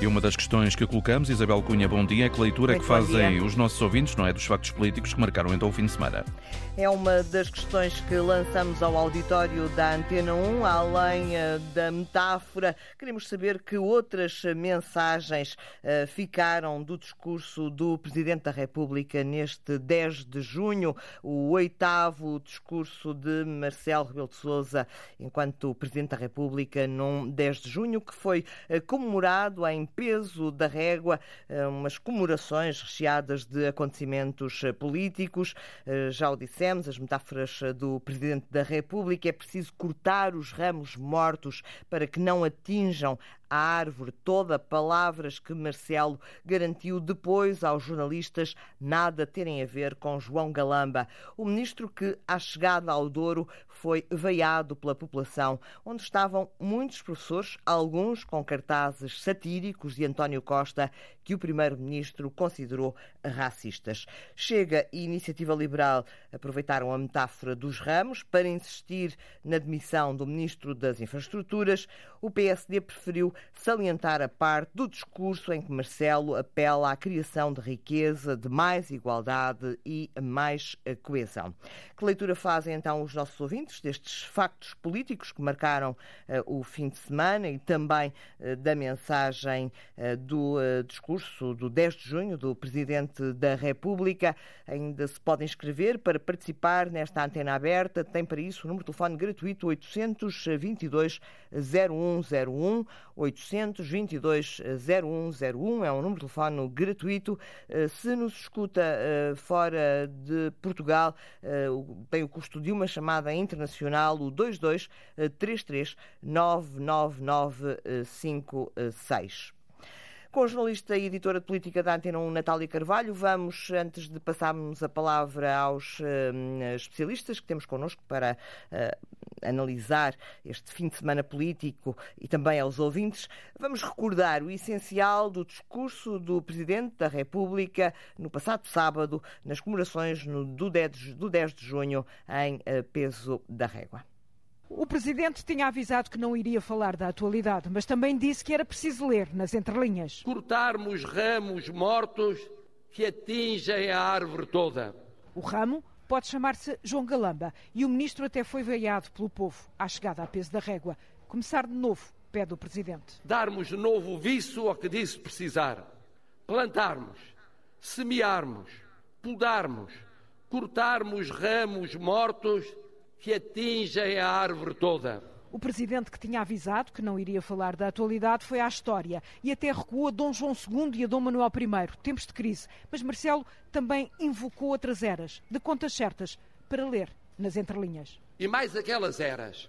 E uma das questões que colocamos, Isabel Cunha, bom dia, é que leitura é que fazem os nossos ouvintes, não é, dos factos políticos que marcaram então o fim de semana? É uma das questões que lançamos ao auditório da Antena 1, além eh, da metáfora. Queremos saber que outras mensagens eh, ficaram do discurso do Presidente da República neste 10 de junho, o oitavo discurso de Marcelo Rebelo de Sousa enquanto Presidente da República num 10 de junho, que foi eh, comemorado em peso da régua, umas comemorações recheadas de acontecimentos políticos. Já o dissemos as metáforas do Presidente da República, é preciso cortar os ramos mortos para que não atinjam a árvore. Toda, palavras que Marcelo garantiu depois aos jornalistas nada terem a ver com João Galamba, o ministro que, à chegada ao Douro, foi veiado pela população, onde estavam muitos professores, alguns com cartazes satíricos de António Costa, que o primeiro-ministro considerou racistas. Chega e Iniciativa Liberal aproveitaram a metáfora dos ramos para insistir na demissão do ministro das Infraestruturas. O PSD preferiu salientar a parte do discurso em que Marcelo apela à criação de riqueza, de mais igualdade e mais coesão. Que leitura fazem então os nossos ouvintes destes factos políticos que marcaram uh, o fim de semana e também uh, da mensagem uh, do discurso do 10 de junho do Presidente da República? Ainda se podem inscrever para participar nesta antena aberta. Tem para isso o número de telefone gratuito 822 0101 822 0101 é um número de telefone gratuito. Eh, se nos escuta eh, fora de Portugal, eh, tem o custo de uma chamada internacional, o 22 33 99956. Com a jornalista e editora de política da Antena 1, Natália Carvalho, vamos, antes de passarmos a palavra aos uh, especialistas que temos connosco para uh, analisar este fim de semana político e também aos ouvintes, vamos recordar o essencial do discurso do Presidente da República no passado sábado, nas comemorações do, 10, do 10 de junho, em uh, peso da régua. O Presidente tinha avisado que não iria falar da atualidade, mas também disse que era preciso ler nas entrelinhas. Cortarmos ramos mortos que atingem a árvore toda. O ramo pode chamar-se João Galamba e o ministro até foi veiado pelo povo à chegada a peso da régua. Começar de novo, pede o Presidente. Darmos de novo viço ao que disse precisar. Plantarmos, semearmos, podarmos, cortarmos ramos mortos que atingem a árvore toda. O presidente que tinha avisado que não iria falar da atualidade foi à história e até recuou a Dom João II e a Dom Manuel I, tempos de crise. Mas Marcelo também invocou outras eras, de contas certas, para ler nas entrelinhas. E mais aquelas eras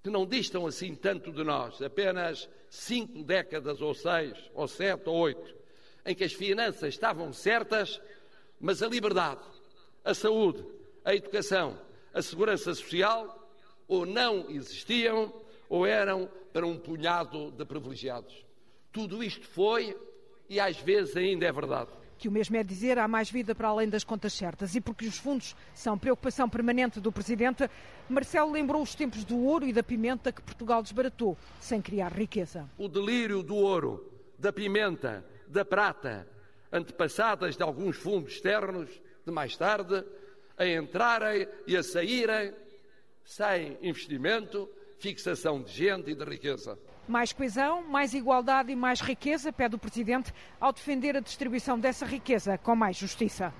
que não distam assim tanto de nós, apenas cinco décadas ou seis, ou sete ou oito, em que as finanças estavam certas, mas a liberdade, a saúde, a educação, a segurança social ou não existiam ou eram para um punhado de privilegiados. Tudo isto foi e às vezes ainda é verdade. Que o mesmo é dizer, há mais vida para além das contas certas. E porque os fundos são preocupação permanente do Presidente, Marcelo lembrou os tempos do ouro e da pimenta que Portugal desbaratou, sem criar riqueza. O delírio do ouro, da pimenta, da prata, antepassadas de alguns fundos externos, de mais tarde, a entrarem e a saírem sem investimento, fixação de gente e de riqueza. Mais coesão, mais igualdade e mais riqueza, pede o Presidente, ao defender a distribuição dessa riqueza com mais justiça.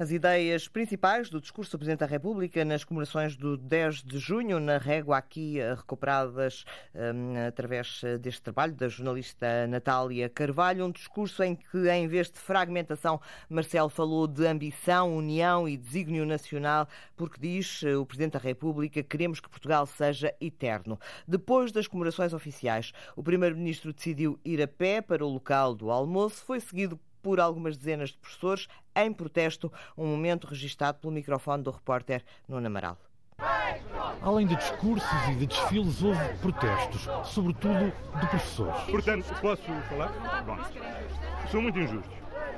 As ideias principais do discurso do Presidente da República nas comemorações do 10 de junho, na régua aqui eh, recuperadas um, através eh, deste trabalho da jornalista Natália Carvalho, um discurso em que, em vez de fragmentação, Marcelo falou de ambição, união e desígnio nacional, porque diz eh, o Presidente da República queremos que Portugal seja eterno. Depois das comemorações oficiais, o Primeiro-Ministro decidiu ir a pé para o local do almoço, foi seguido por algumas dezenas de professores em protesto, um momento registado pelo microfone do repórter Nuno Amaral. Além de discursos e de desfiles, houve protestos, sobretudo de professores. Portanto, posso falar? Bom, são muito injustos.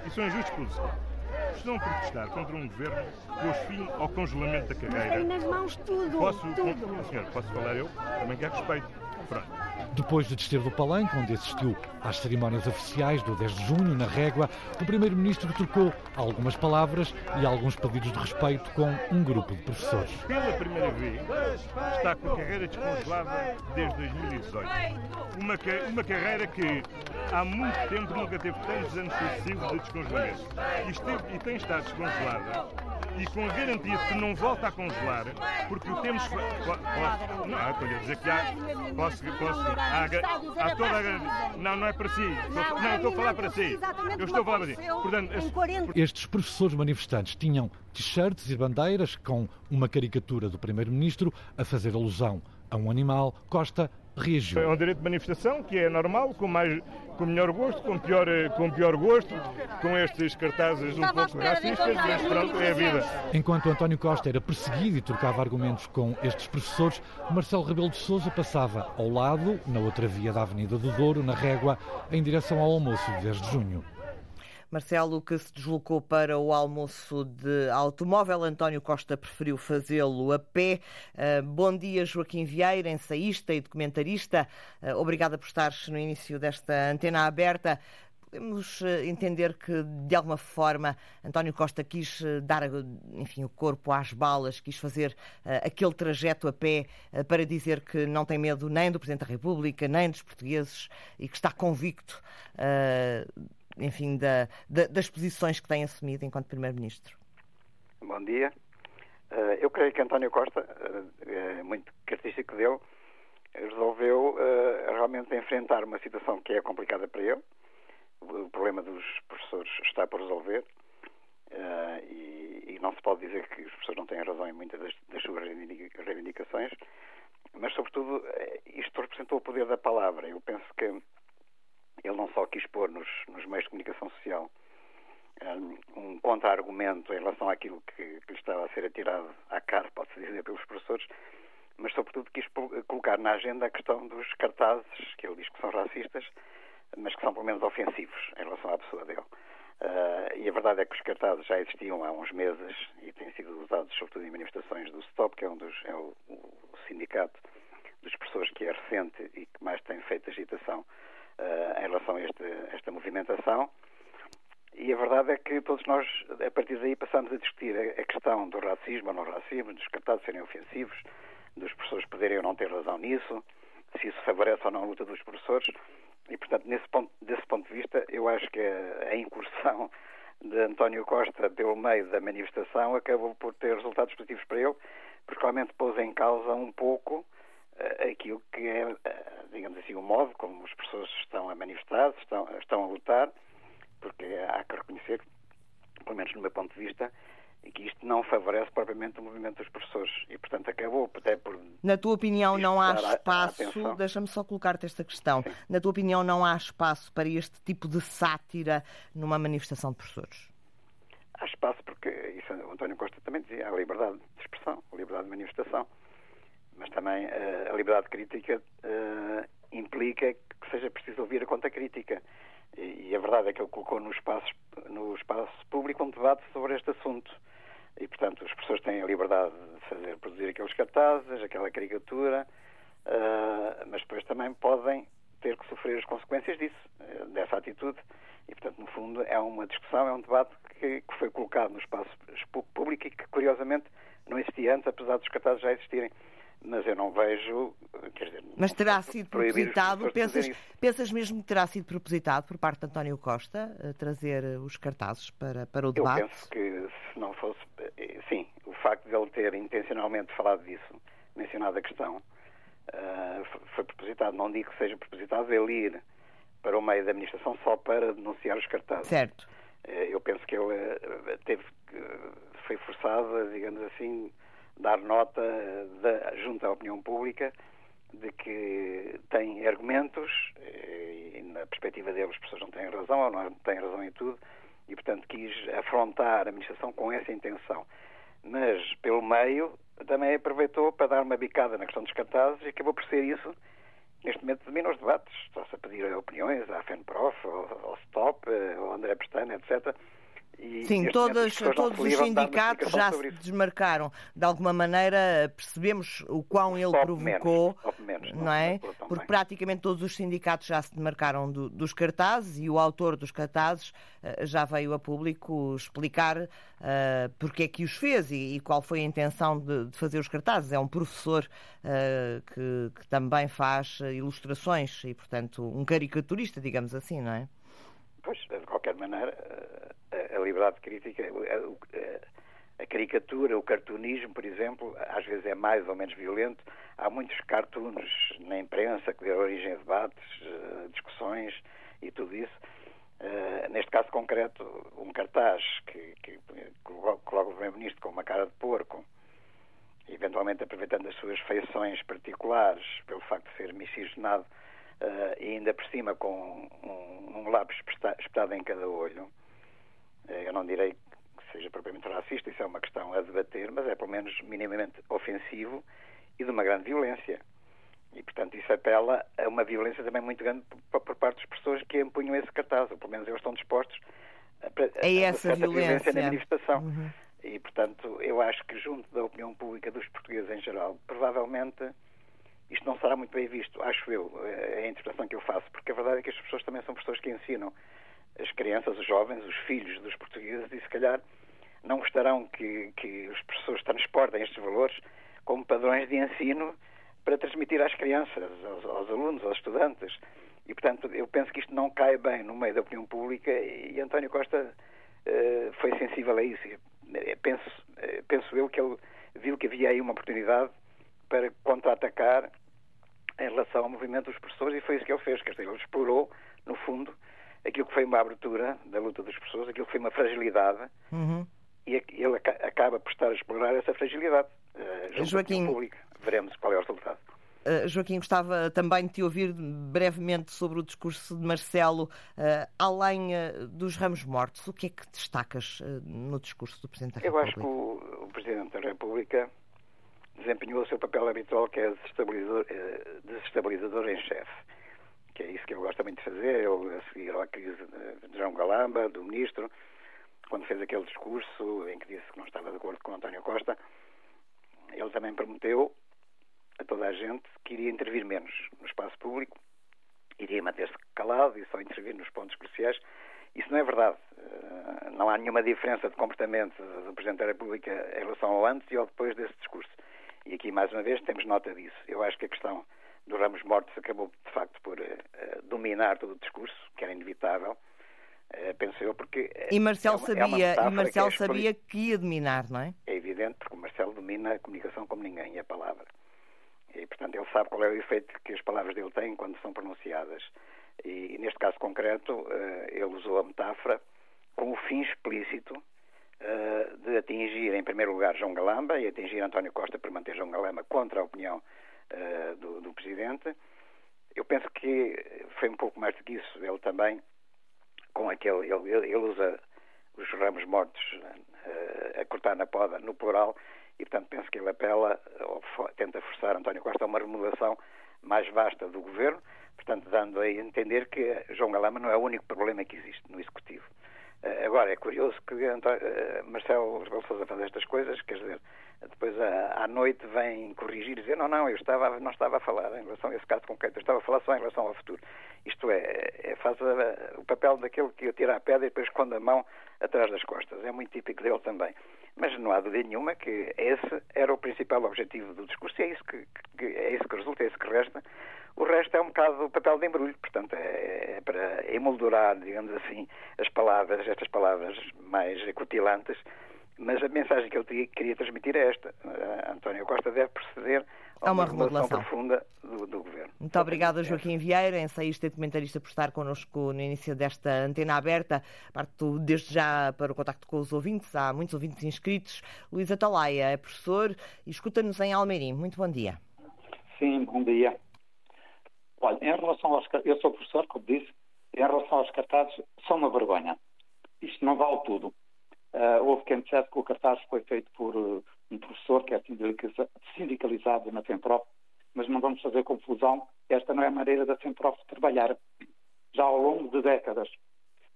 E são injustos pelo seguinte. Estão a protestar contra um governo que pôs fim ao congelamento da carreira. Mas tem nas mãos tudo. Posso, tudo. senhor, posso falar eu? Também quero respeito. Pronto. Depois de descer do palanque, onde assistiu às cerimónias oficiais do 10 de junho, na Régua, o Primeiro-Ministro trocou algumas palavras e alguns pedidos de respeito com um grupo de professores. Pela primeira vez, está com a carreira descongelada desde 2018. Uma, uma carreira que há muito tempo nunca teve tantos anos sucessivos de descongelamento. E, esteve, e tem estado descongelada e com a garantia de que não volta a congelar, porque o temos. Posso, não, estou a dizer que há. Posso. posso há, há toda a. Não, não é para si. Estou, não, estou a falar para si. Eu estou a falar para si. Portanto, estes professores manifestantes tinham t-shirts e bandeiras com uma caricatura do Primeiro-Ministro a fazer alusão a um animal. Costa reagiu. É um direito de manifestação que é normal, com, mais, com melhor gosto, com pior, com pior gosto, com estes cartazes um pouco racistas, mas pronto, é a vida. Enquanto António Costa era perseguido e trocava argumentos com estes professores, Marcelo Rebelo de Sousa passava ao lado, na outra via da Avenida do Douro, na Régua, em direção ao almoço de 10 de junho. Marcelo, que se deslocou para o almoço de automóvel, António Costa preferiu fazê-lo a pé. Uh, bom dia, Joaquim Vieira, ensaísta e documentarista. Uh, obrigada por estares no início desta antena aberta. Podemos uh, entender que, de alguma forma, António Costa quis dar enfim, o corpo às balas, quis fazer aquele trajeto a pé para dizer que não tem medo nem do Presidente da República, nem dos portugueses e que está convicto enfim, da, da, das posições que tem assumido enquanto Primeiro-Ministro? Bom dia. Uh, eu creio que António Costa, uh, muito característico dele, resolveu uh, realmente enfrentar uma situação que é complicada para ele. O problema dos professores está por resolver. E, não se pode dizer que os professores não têm razão em muitas das suas reivindicações, mas, sobretudo, isto representou o poder da palavra. Eu penso que ele não só quis pôr nos, nos meios de comunicação social um, um contra-argumento em relação àquilo que, que lhe estava a ser atirado à cara, pode-se dizer, pelos professores, mas sobretudo quis colocar na agenda a questão dos cartazes, que ele diz que são racistas, mas que são pelo menos ofensivos em relação à pessoa dele. Uh, e a verdade é que os cartazes já existiam há uns meses e têm sido usados sobretudo em manifestações do STOP, que é, um dos, é o, o sindicato dos professores que é recente e que mais tem feito agitação uh, em relação a, este, esta movimentação. E a verdade é que todos nós, a partir daí, passamos a discutir a, a questão do racismo ou não racismo, dos cartazes serem ofensivos, dos professores poderem ou não ter razão nisso, se isso favorece ou não a luta dos professores. E, portanto, nesse ponto, desse ponto de vista, eu acho que a, a incursão de António Costa pelo meio da manifestação acabou por ter resultados positivos para ele, porque realmente pôs em causa um pouco aquilo que é uh, digamos assim, o modo como as pessoas estão a manifestar, estão, estão a lutar, porque há que reconhecer, pelo menos no meu ponto de vista, que isto não favorece propriamente o movimento dos professores e, portanto, acabou até por. Na tua opinião, não há espaço. Deixa-me só colocar-te esta questão. Sim. Na tua opinião, não há espaço para este tipo de sátira numa manifestação de professores? Há espaço porque, isso o António Costa também dizia, há liberdade de expressão, liberdade de manifestação mas também uh, a liberdade crítica uh, implica que seja preciso ouvir a conta crítica. E, a verdade é que ele colocou no espaço, no espaço público um debate sobre este assunto. E, portanto, as pessoas têm a liberdade de fazer, produzir aqueles cartazes, aquela caricatura, uh, mas depois também podem ter que sofrer as consequências disso, dessa atitude. E, portanto, no fundo, é uma discussão, é um debate que, que foi colocado no espaço público e que, curiosamente, não existia antes, apesar dos cartazes já existirem mas eu não vejo. Dizer, mas terá sido propositado, pensas, pensas mesmo que terá sido propositado por parte de António Costa trazer os cartazes para, para o debate? Eu penso que se não fosse. Eh, sim, o facto de ele ter intencionalmente falado disso, mencionado a questão, uh, foi propositado. Não digo que seja propositado ele ir para o meio da administração só para denunciar os cartazes. Certo. Uh, eu penso que ele uh, teve, foi forçado, digamos assim, dar nota da, junto à opinião pública de que tem argumentos eh, e, na perspectiva deles, as pessoas não têm razão ou não têm razão em tudo e, portanto, quis afrontar a administração com essa intenção. Mas, pelo meio, também aproveitou para dar uma bicada na questão dos cartazes e acabou por ser isso neste momento domina os debates. Está-se a pedir opiniões à FENPROF, ao, STOP, ao André Pestana, etc., E, Sim, todas, todos os sindicatos já se desmarcaram. De alguma maneira percebemos o quão ele provocou, menos, menos, não, é? Porque praticamente todos os sindicatos já se demarcaram do, dos cartazes e o autor dos cartazes uh, já veio a público explicar uh, porque é que os fez e, e qual foi a intenção de, de, fazer os cartazes. É um professor uh, que, que também faz ilustrações e, portanto, um caricaturista, digamos assim, não é? Pois, de qualquer maneira, a, a liberdade de crítica, a, a, caricatura, o cartunismo, por exemplo, às vezes é mais ou menos violento. Há muitos cartoons na imprensa que dão origem a debates, eh, discussões e tudo isso. Uh, neste caso concreto, um cartaz que, que, que coloca o Primeiro-Ministro com uma cara de porco, eventualmente aproveitando as suas feições particulares, pelo facto de ser miscigenado uh, e ainda por cima com um, um lápis espetado em cada olho. Uh, eu não direi que seja propriamente racista, isso é uma questão a debater, mas é pelo menos minimamente ofensivo e de uma grande violência. E, portanto, isso apela a uma violência também muito grande por, por parte das pessoas que empunham esse cartaz, ou pelo menos eles estão dispostos a, a, é essa a violência. violência na manifestação. Uhum. E, portanto, eu acho que junto da opinião pública dos portugueses em geral, provavelmente isto não será muito bem visto, acho eu, é a interpretação que eu faço, porque a verdade é que as pessoas também são pessoas que ensinam as crianças, os jovens, os filhos dos portugueses e se calhar não gostarão que, que os professores transportem estes valores como padrões de ensino para transmitir às crianças, aos, aos, alunos, aos estudantes. E, portanto, eu penso que isto não cai bem no meio da opinião pública e, António Costa uh, foi sensível a isso. Penso, uh, penso eu que ele viu que havia aí uma oportunidade para contra-atacar em relação ao movimento dos professores e foi isso que ele fez. Ele explorou, no fundo, aquilo que foi uma abertura da luta dos professores, aquilo que foi uma fragilidade uhum. e ele acaba por estar a explorar essa fragilidade. Uh, Joaquim, público. Veremos qual é o resultado. Uh, Joaquim, gostava também de te ouvir brevemente sobre o discurso de Marcelo, uh, além uh, dos ramos mortos. O que é que destacas no discurso do Presidente da República? Eu acho que o, o Presidente da República desempenhou o seu papel habitual, que é desestabilizador, eh, desestabilizador em chefe. Que é isso que ele gosta muito de fazer. Ele, a seguir à crise de João Galamba, do ministro, quando fez aquele discurso em que disse que não estava de acordo com António Costa, ele também prometeu a toda a gente que iria intervir menos no espaço público, iria manter-se calado e só intervir nos pontos cruciais. Isso não é verdade. Eh, não há nenhuma diferença de comportamento do Presidente da República em relação ao antes e ao depois desse discurso. E aqui, mais uma vez, temos nota disso. Eu acho que a questão dos ramos mortos acabou, de facto, por uh, dominar todo o discurso, que era inevitável, uh, penso eu, porque... E Marcelo é sabia, é e Marcelo que é sabia que ia dominar, não é? É evidente, porque o Marcelo domina a comunicação como ninguém, a palavra. E, portanto, ele sabe qual é o efeito que as palavras dele têm quando são pronunciadas. E, neste caso concreto, ele usou a metáfora com o fim explícito eh, de atingir, em primeiro lugar, João Galamba e atingir António Costa por manter João Galamba contra a opinião uh, do, do, Presidente. Eu penso que foi um pouco mais do que isso. Ele também, com aquele. Ele, ele usa os ramos mortos uh, a cortar na poda, no plural, e, portanto, penso que ele apela, ou tenta forçar António Costa a uma remodelação mais vasta do governo, portanto, dando a entender que João Galamba não é o único problema que existe no Executivo. Eh, agora, é curioso que uh, Marcelo Rebelo Sousa faz estas coisas, quer dizer, depois à, noite vem corrigir e dizer não, não, eu estava, não estava a falar em relação a esse caso concreto, eu estava a falar só em relação ao futuro. Isto é, é faz a, o papel daquele que atira a pedra e depois esconde a mão atrás das costas. É muito típico dele também. Mas não há dúvida nenhuma que esse era o principal objetivo do discurso e é isso que, que é isso que resulta, é isso que resta. O resto é um bocado papel de embrulho, portanto, é, é para emoldurar, digamos assim, as palavras, estas palavras mais cutilantes, mas a mensagem que eu queria transmitir é esta. Uh, António Costa deve proceder a uma, uma remodelação profunda do, do, Governo. Muito obrigada, Joaquim Vieira, ensaísta e documentarista, por estar connosco no início desta antena aberta. Parto desde já para o contacto com os ouvintes. Há muitos ouvintes inscritos. Luís Atalaia é professor e escuta-nos em Almeirim. Muito bom dia. Sim, bom dia. Olha, em relação aos eu sou professor, como disse, em relação aos cartazes, são uma vergonha. Isto não vale tudo. Uh, houve quem dissesse que o cartaz foi feito por uh, um professor que é sindicalizado na FEMPROF, mas não vamos fazer confusão. Esta não é a maneira da FEMPROF trabalhar, já ao longo de décadas.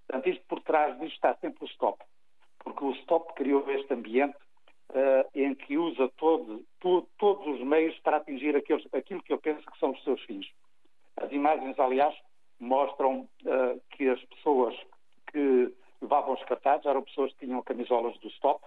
Portanto, isto por trás disto está sempre o stop. porque o Stop criou este ambiente uh, em que usa todo, to, todos os meios para atingir aqueles, aquilo que eu penso que são os seus fins. As imagens, aliás, mostram uh, que as pessoas que levavam os cartazes eram pessoas que tinham camisolas do Stop,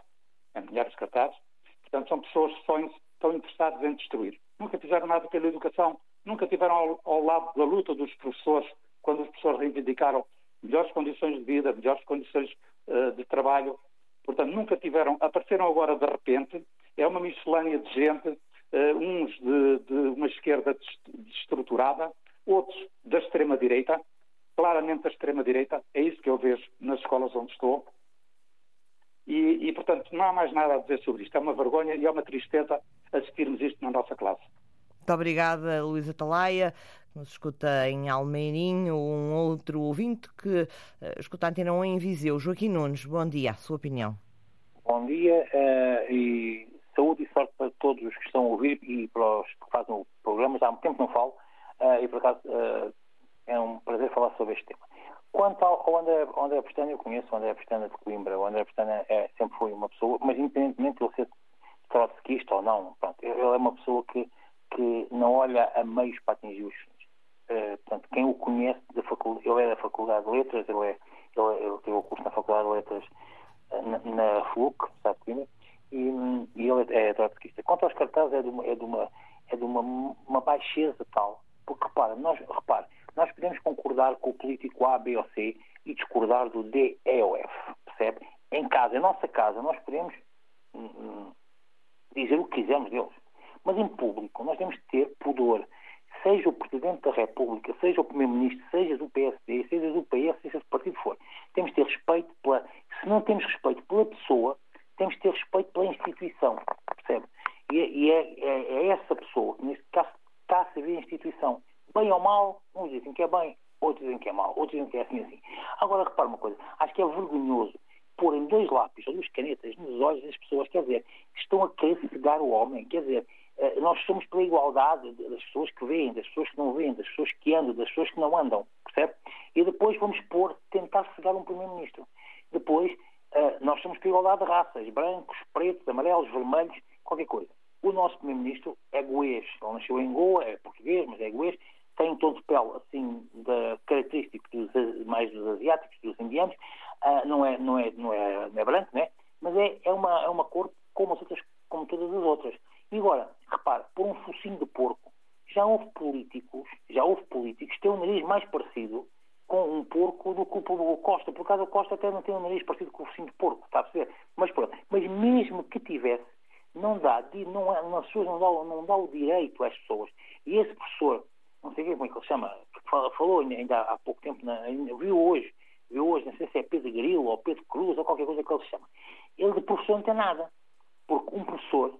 em milhares de cartazes. Portanto, são pessoas que estão interessadas em destruir. Nunca fizeram nada pela educação, nunca tiveram ao, ao lado da luta dos professores, quando os professores reivindicaram melhores condições de vida, melhores condições uh, de trabalho. Portanto, nunca tiveram, apareceram agora de repente, é uma miscelânea de gente, uh, uns de, de, uma esquerda destruturada, outros da extrema-direita, claramente da extrema-direita, é isso que eu vejo nas escolas onde estou. E, e, portanto, não há mais nada a dizer sobre isto. É uma vergonha e é uma tristeza assistirmos isto na nossa classe. Muito obrigada, Luísa Talaia. Nos escuta em Almeirinho, um outro ouvinte que uh, escuta a Antena 1 em Viseu. Joaquim Nunes, bom dia, a sua opinião. Bom dia uh, e saúde e sorte para todos os que estão a ouvir e para os que fazem o programa. Já há muito tempo não falo uh, e, por acaso, é um prazer falar sobre este tema. Quanto ao, André, ao André Pestana, eu conheço o André Pestana de Coimbra. O André Pestana é, sempre foi uma pessoa, mas independentemente de ele ser trotskista ou não, pronto, ele é uma pessoa que, que não olha a meios para atingir os fins. Uh, portanto, quem o conhece, da faculdade, ele é da Faculdade de Letras, ele, é, ele, ele teve o curso na Faculdade de Letras uh, na, na FLUC, sabe Coimbra, e, e ele é, é trotskista. Quanto aos cartazes, é de uma, é de uma, é de uma, uma baixeza tal, porque repara, nós, repara, nós podemos concordar com o político A, B ou C e discordar do D, E ou F, percebe? Em casa, em nossa casa, nós podemos hum, hum, dizer o que quisermos deles. Mas em público, nós temos que ter pudor. Seja o Presidente da República, seja o Primeiro-Ministro, seja do PSD, seja do PS, seja do partido for. Temos que ter respeito pela. Se não temos respeito pela pessoa, temos que ter respeito pela instituição, percebe? E, é, é, é, é, essa pessoa, neste caso, está a servir a instituição bem ou mal, uns dizem que é bem, outros dizem que é mal, outros dizem que é assim assim. Agora, repara uma coisa, acho que é vergonhoso porem dois lápis ou duas canetas nos olhos das pessoas, quer dizer, estão a querer cegar o homem, quer dizer, eh, nós somos pela igualdade das pessoas que veem, das pessoas que não veem, das pessoas que andam, das pessoas que não andam, percebe? E depois vamos pôr, tentar cegar um primeiro-ministro. Depois, eh, nós somos pela igualdade de raças, brancos, pretos, amarelos, vermelhos, qualquer coisa. O nosso primeiro-ministro é goês, ele nasceu em Goa, é português, mas é goês, tem um tom de pele assim da, característico dos, mais dos asiáticos, dos indianos, uh, não, é, não, é, não, é, não é branco, né? mas é, é, uma, é uma cor como, as outras, como todas as outras. E agora, repare, por um focinho de porco, já houve políticos, já houve políticos que têm um nariz mais parecido com um porco do que o Costa. Por acaso o Costa até não tem um nariz parecido com o focinho de porco, está a perceber? Mas pronto, mas mesmo que tivesse, não dá, não, pessoas não dá, não dá o direito às pessoas. E esse professor não sei como é que ele chama, falou ainda há pouco tempo, na, viu hoje, viu hoje, não sei se é Pedro Grilo ou Pedro Cruz ou qualquer coisa que ele se chama. Ele de professor não tem nada. Porque um professor,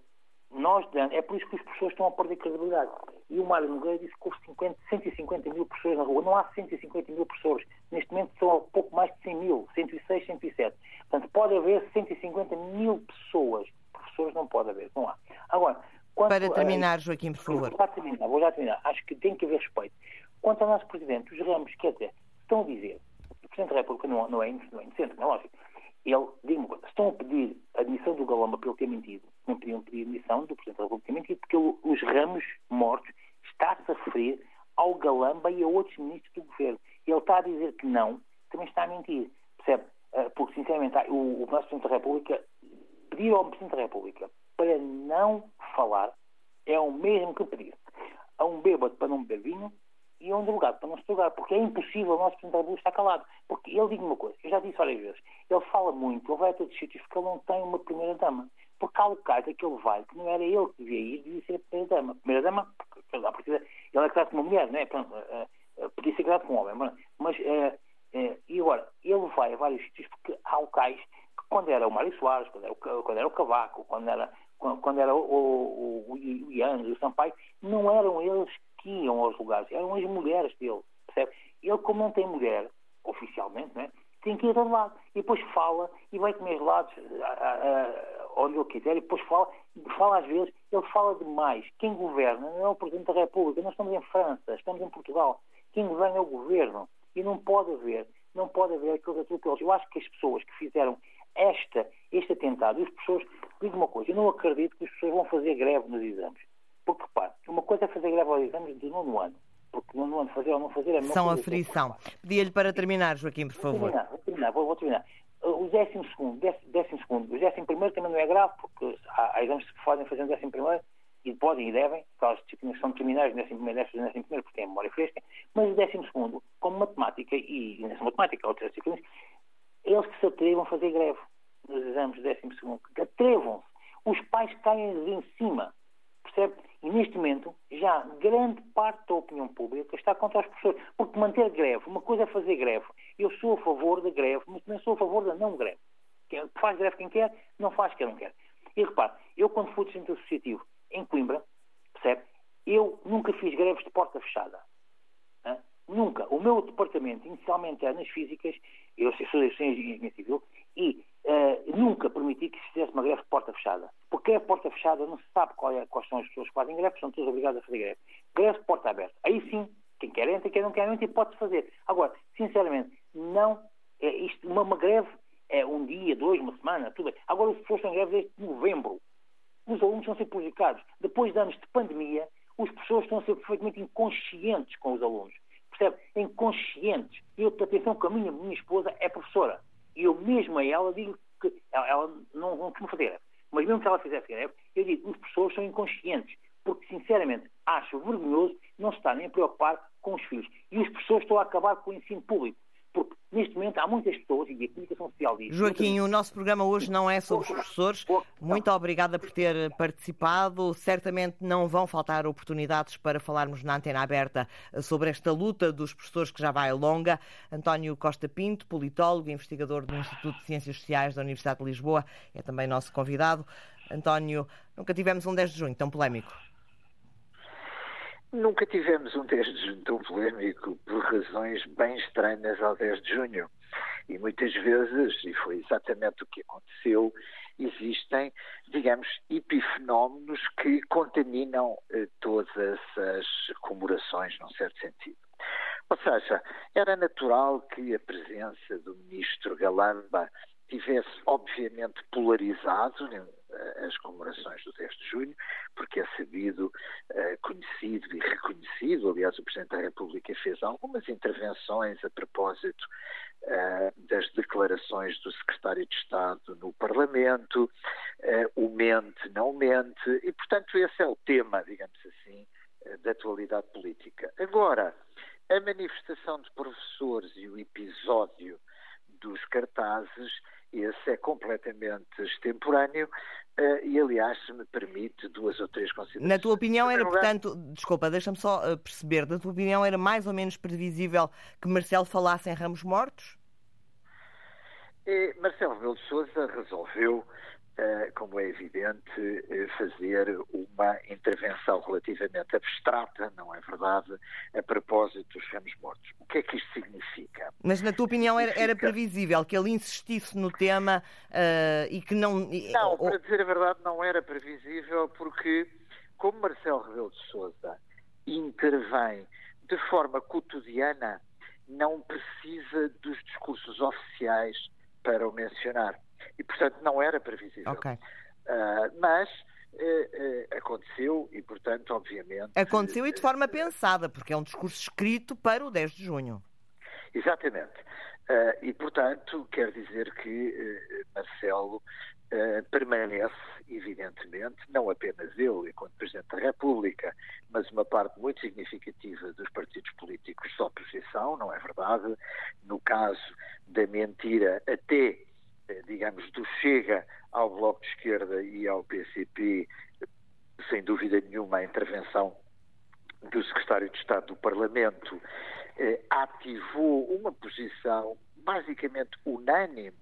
nós é por isso que os professores estão a perder credibilidade. E o Mário Nogueira disse que houve 50, 150 mil professores na rua. Não há 150 mil professores. Neste momento são pouco mais de 100 mil, 106, 107. Portanto, pode haver 150 mil pessoas. Professores não pode haver, não há. Agora, Quanto, Para terminar, Joaquim, por favor. Vou já terminar, vou já terminar. Acho que tem que haver respeito. Quanto ao nosso Presidente, os Ramos, quer dizer, estão a dizer, o Presidente da República não, não, é, não é inocente, não é lógico. Ele, diga-me coisa, estão a pedir a admissão do Galamba por ele ter mentido. Não podiam pedir a admissão do Presidente da República ter mentido, porque ele, os Ramos mortos está-se a referir ao Galamba e a outros ministros do governo. Ele está a dizer que não, também está a mentir. Percebe? Eh, porque, sinceramente, o, o nosso Presidente da República pediu ao Presidente da República para não falar é o mesmo que pedir a um bêbado para não beber vinho e a um drogado para não drogar, porque é impossível o nosso Presidente da estar calado. Porque ele diz uma coisa, eu já disse várias vezes, ele fala muito, ele vai a todos os sítios porque ele não tem uma primeira-dama. Porque há locais a que ele vai que não era ele que devia ir, devia ser a primeira-dama. Primeira-dama, porque ele é casado com uma mulher, não é? Pronto, uh, uh, podia ser casado com um homem, mas, uh, e agora, ele vai a vários sítios porque há locais que quando era o Mário Soares, quando era o, quando era o Cavaco, quando era quando era o, o, o, o Ian e o Sampaio, não eram eles que iam aos lugares, eram as mulheres dele, percebe? Ele, como não tem mulher, oficialmente, né, tem que ir a lado. E depois fala e vai comer lados onde ele quiser e depois fala, fala às vezes, ele fala demais. Quem governa não é o Presidente da República, nós estamos em França, estamos em Portugal. Quem governa é o governo. E não pode haver, não pode haver aqueles atropelos. Eu acho que as pessoas que fizeram esta, este atentado, as pessoas, digo uma coisa, eu não acredito que as pessoas vão fazer greve nos exames. Porque, repare, uma coisa é fazer greve aos exames do nono ano, porque no nono ano fazer ou não fazer é a São coisa. aflição. Pedia-lhe para terminar, Joaquim, por Vou favor. terminar, vou terminar, vou, vou terminar. O décimo segundo, décimo, décimo segundo, o décimo primeiro também não é grave, porque há, há exames que se fazem fazendo décimo primeiro, e podem e devem, aquelas disciplinas que são terminais, décimo primeiro, décimo, décimo primeiro, porque têm a memória fresca, mas o décimo segundo, como matemática, e, e nessa matemática, outras disciplinas, eles que se atrevam a fazer greve nos exames segundo, que atrevam-se. Os pais caem em cima, percebe? E neste momento, já grande parte da opinião pública está contra os professores. Porque manter greve, uma coisa é fazer greve. Eu sou a favor da greve, mas também sou a favor da não greve. Quem faz greve quem quer, não faz quem não quer. E repare, eu quando fui do centro associativo em Coimbra, percebe? Eu nunca fiz greves de porta fechada. Nunca. O meu departamento, inicialmente era nas físicas, eu sou de engenharia civil, e eh, nunca permiti que se fizesse uma greve porta fechada. Porque a porta fechada não se sabe é- quais são as pessoas que fazem greve, são todas obrigadas a fazer greve. Greve porta aberta. Aí sim, quem quer entra, quem não quer entra e pode fazer. Agora, sinceramente, não é isto, uma, uma greve é um dia, dois, uma semana, tudo bem. Agora, professores estão em greve desde novembro. Os alunos estão a ser prejudicados. Depois de anos de pandemia, os professores estão a ser perfeitamente inconscientes com os alunos. Percebe? Inconscientes. Eu, atenção, que a minha, minha esposa é professora. E eu mesmo a ela digo que ela, ela não, não costuma fazer. Mas mesmo que ela fizesse greve, eu digo, os professores são inconscientes. Porque, sinceramente, acho vergonhoso não se estarem a preocupar com os filhos. E os professores estão a acabar com o ensino público. Neste momento, há muitas pessoas, e a comunicação social diz... Joaquim, o nosso programa hoje não é sobre os professores. Muito obrigada por ter participado. Certamente não vão faltar oportunidades para falarmos na antena aberta sobre esta luta dos professores que já vai longa. António Costa Pinto, politólogo e investigador do Instituto de Ciências Sociais da Universidade de Lisboa, é também nosso convidado. António, nunca tivemos um 10 de junho tão polémico. Nunca tivemos um 10 de junho tão polémico por razões bem estranhas ao 10 de junho. E muitas vezes, e foi exatamente o que aconteceu, existem, digamos, epifenómenos que contaminam eh, todas as comemorações, num certo sentido. Ou seja, era natural que a presença do ministro Galamba tivesse, obviamente, polarizado as comemorações do 10 de junho, porque é sabido, eh, conhecido e reconhecido. Aliás, o Presidente da República fez algumas intervenções a propósito eh, das declarações do Secretário de Estado no Parlamento, eh, o mente, não mente, e, portanto, esse é o tema, digamos assim, eh, da atualidade política. Agora, a manifestação de professores e o episódio dos cartazes, esse é completamente extemporâneo uh, e, aliás, se me permite, duas ou três considerações. Na tua opinião era, portanto, desculpa, deixa-me só uh, perceber, na tua opinião era mais ou menos previsível que Marcelo falasse em ramos mortos? E Marcelo Rebelo de Sousa resolveu como é evidente, fazer uma intervenção relativamente abstrata, não é verdade, a propósito dos ramos mortos. O que é que isto significa? Mas, na tua opinião, era, era previsível que ele insistisse no tema uh, e que não. Não, para dizer a verdade, não era previsível, porque, como Marcelo Rebelo de Sousa intervém de forma cotidiana, não precisa dos discursos oficiais para o mencionar e, portanto, não era previsível. Okay. Uh, mas uh, uh, aconteceu e, portanto, obviamente. Aconteceu e de forma pensada, porque é um discurso escrito para o 10 de junho. Exatamente. e, portanto, quer dizer que Marcelo permanece, evidentemente, não apenas ele, enquanto Presidente da República, mas uma parte muito significativa dos partidos políticos da oposição, não é verdade? No caso da mentira, até digamos, do Chega ao Bloco de Esquerda e ao PCP, sem dúvida nenhuma, a intervenção do Secretário de Estado do Parlamento eh, ativou uma posição basicamente unânime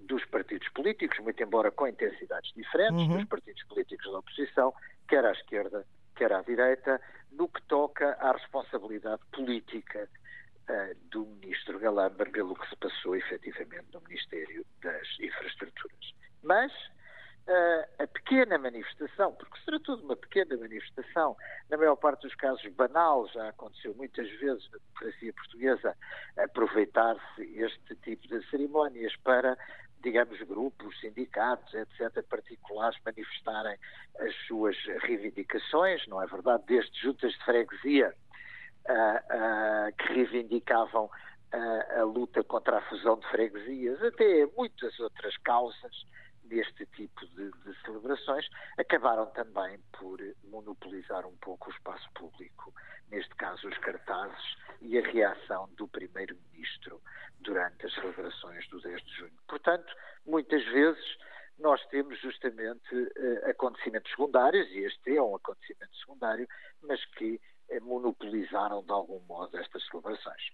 dos partidos políticos, muito embora com intensidades diferentes, uhum. dos partidos políticos da oposição, quer à esquerda, quer à direita, no que toca à responsabilidade política do ministro Galamba pelo que se passou efetivamente no Ministério das Infraestruturas. Mas uh, a pequena manifestação, porque se tratou de uma pequena manifestação, na maior parte dos casos banal, já aconteceu muitas vezes na democracia portuguesa aproveitar-se este tipo de cerimónias para digamos, grupos, sindicatos, etc., particulares manifestarem as suas reivindicações, não é verdade? Desde juntas de freguesia uh, que reivindicavam a, luta contra a fusão de freguesias, até muitas outras causas deste tipo de, de, celebrações, acabaram também por monopolizar um pouco o espaço público, neste caso os cartazes e a reação do Primeiro-Ministro durante as celebrações do 10 de junho. Portanto, muitas vezes nós temos justamente uh, acontecimentos secundários, e este é um acontecimento secundário, mas que monopolizaram de algum modo estas celebrações.